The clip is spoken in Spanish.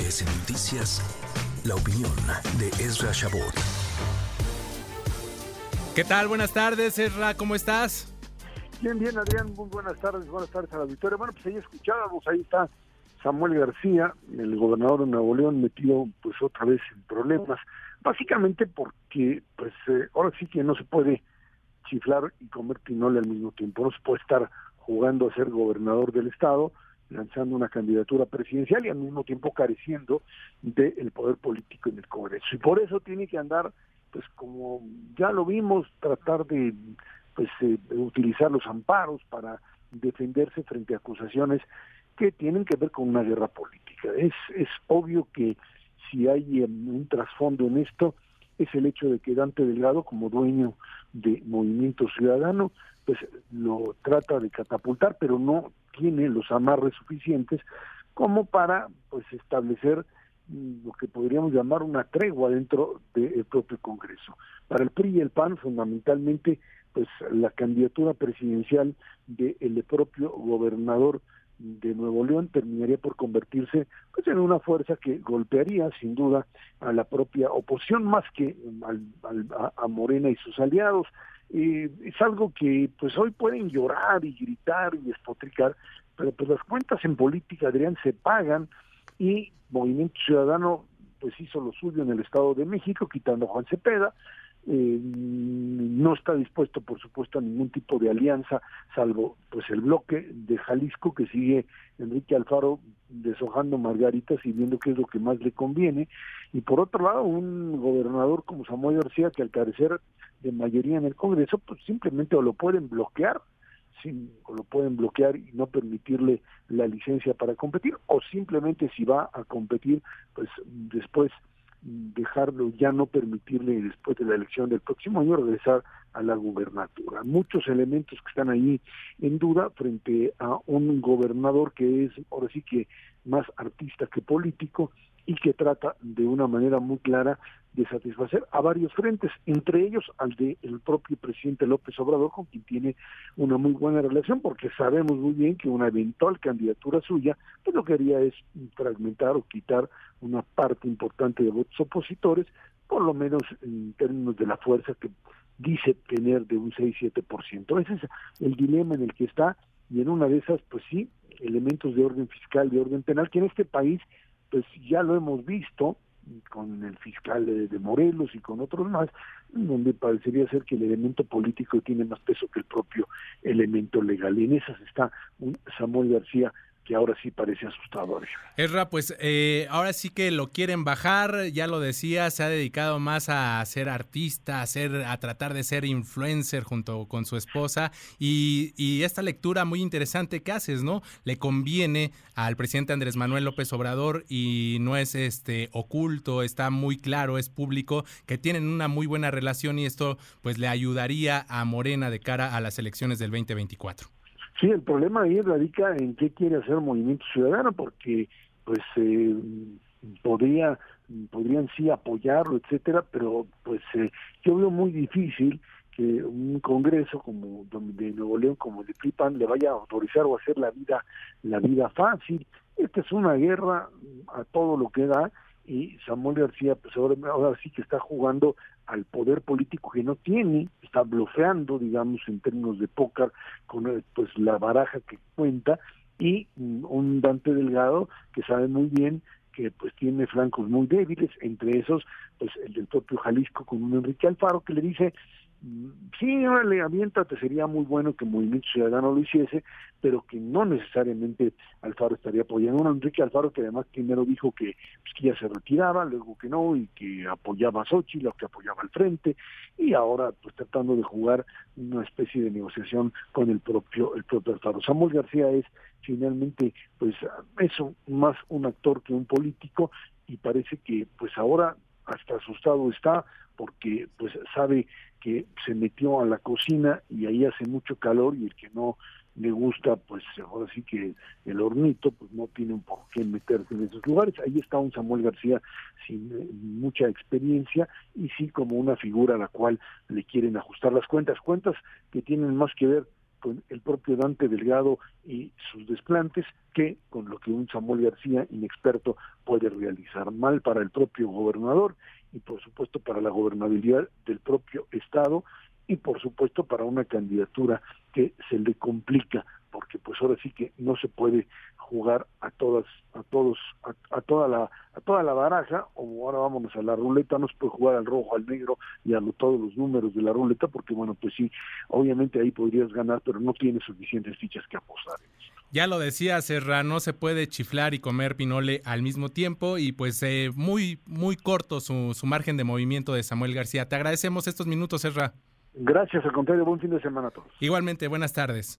MBS Noticias, la opinión de Ezra Shabot. ¿Qué tal? Buenas tardes, Ezra, ¿cómo estás? Bien, bien, Adrián, muy buenas tardes, buenas tardes a la victoria. Bueno, pues ahí escuchábamos, ahí está Samuel García, el gobernador de Nuevo León, metido pues otra vez en problemas, básicamente porque pues eh, ahora sí que no se puede chiflar y comer pinole al mismo tiempo, no se puede estar jugando a ser gobernador del estado, lanzando una candidatura presidencial y al mismo tiempo careciendo del poder político en el Congreso. Y por eso tiene que andar, pues como ya lo vimos, tratar de pues eh, utilizar los amparos para defenderse frente a acusaciones que tienen que ver con una guerra política. Es, es obvio que si hay em, un trasfondo en esto, es el hecho de que Dante Delgado, como dueño de Movimiento Ciudadano, pues lo trata de catapultar, pero no tiene los amarres suficientes como para pues establecer mm, lo que podríamos llamar una tregua dentro del propio Congreso. Para el PRI y el PAN, fundamentalmente, pues la candidatura presidencial del propio gobernador de Nuevo León terminaría por convertirse pues en una fuerza que golpearía sin duda a la propia oposición más que a, Morena y sus aliados. Es algo que pues hoy pueden llorar y gritar y despotricar pero pues las cuentas en política Adrián se pagan y Movimiento Ciudadano pues hizo lo suyo en el Estado de México quitando a Juan Cepeda eh, no está dispuesto por supuesto a ningún tipo de alianza salvo pues el bloque de Jalisco que sigue Enrique Alfaro deshojando margaritas y viendo qué es lo que más le conviene. Y por otro lado un gobernador como Samuel García que al carecer de mayoría en el Congreso pues simplemente o lo pueden bloquear o lo pueden bloquear y no permitirle la licencia para competir o simplemente si va a competir pues después dejarlo, ya no permitirle después de la elección del próximo año regresar a la gubernatura. Muchos elementos que están ahí en duda frente a un gobernador que es ahora sí que más artista que político y que trata de una manera muy clara de satisfacer a varios frentes, entre ellos al de el propio presidente López Obrador, con quien tiene una muy buena relación, porque sabemos muy bien que una eventual candidatura suya, pues lo que haría es fragmentar o quitar una parte importante de votos opositores, por lo menos en términos de la fuerza que dice tener de un 6-7%. Ese es el dilema en el que está, y en una de esas, pues sí, elementos de orden fiscal, de orden penal, que en este país, pues ya lo hemos visto, con el fiscal de, Morelos y con otros más, donde parecería ser que el elemento político tiene más peso que el propio elemento legal. Y en esas está un Samuel García que ahora sí parece asustador. Erra, pues eh, ahora sí que lo quieren bajar, ya lo decía, se ha dedicado más a ser artista, a, ser, a tratar de ser influencer junto con su esposa y, y esta lectura muy interesante que haces, ¿no? Le conviene al presidente Andrés Manuel López Obrador y no es este oculto, está muy claro, es público, que tienen una muy buena relación y esto pues le ayudaría a Morena de cara a las elecciones del 2024. Sí, el problema ahí radica en qué quiere hacer el Movimiento Ciudadano, porque pues eh, podría podrían sí apoyarlo, etcétera, pero pues eh, yo veo muy difícil que un Congreso como de Nuevo León, como el de Flipan, le vaya a autorizar o hacer la vida la vida fácil. Esta es una guerra a todo lo que da y Samuel García pues ahora, ahora sí que está jugando al poder político que no tiene, está bloqueando, digamos, en términos de póker, con eh, pues la baraja que cuenta, y un Dante Delgado que sabe muy bien que pues tiene flancos muy débiles, entre esos pues el del propio Jalisco con un Enrique Alfaro que le dice sí, órale, aviéntate, sería muy bueno que Movimiento Ciudadano lo hiciese, pero que no necesariamente Alfaro estaría apoyando. Un Enrique Alfaro que además primero dijo que, pues, que ya se retiraba, luego que no, y que apoyaba a Xochitl, o que apoyaba al frente, y ahora pues tratando de jugar una especie de negociación con el propio, el propio Alfaro. Samuel García es finalmente, pues eso, más un actor que un político, y parece que pues ahora hasta asustado está porque pues sabe que se metió a la cocina y ahí hace mucho calor y el que no le gusta, pues ahora sí que el hornito, pues no tiene un por qué meterse en esos lugares. Ahí está un Samuel García sin eh, mucha experiencia y sí como una figura a la cual le quieren ajustar las cuentas, cuentas que tienen más que ver con el propio Dante Delgado y sus desplantes que con lo que un Samuel García inexperto puede realizar. Mal para el propio gobernador y por supuesto para la gobernabilidad del propio estado y por supuesto para una candidatura que se le complica porque pues ahora sí que no se puede jugar a todas a todos a, toda la a toda la baraja o ahora vámonos a la ruleta no se puede jugar al rojo al negro y a todos los números de la ruleta porque bueno pues sí obviamente ahí podrías ganar pero no tienes suficientes fichas que apostar ya lo decía Serra, no se puede chiflar y comer pinole al mismo tiempo y pues eh, muy muy corto su, su margen de movimiento de Samuel García. Te agradecemos estos minutos, Serra. Gracias, al contrario, buen fin de semana a todos. Igualmente, buenas tardes.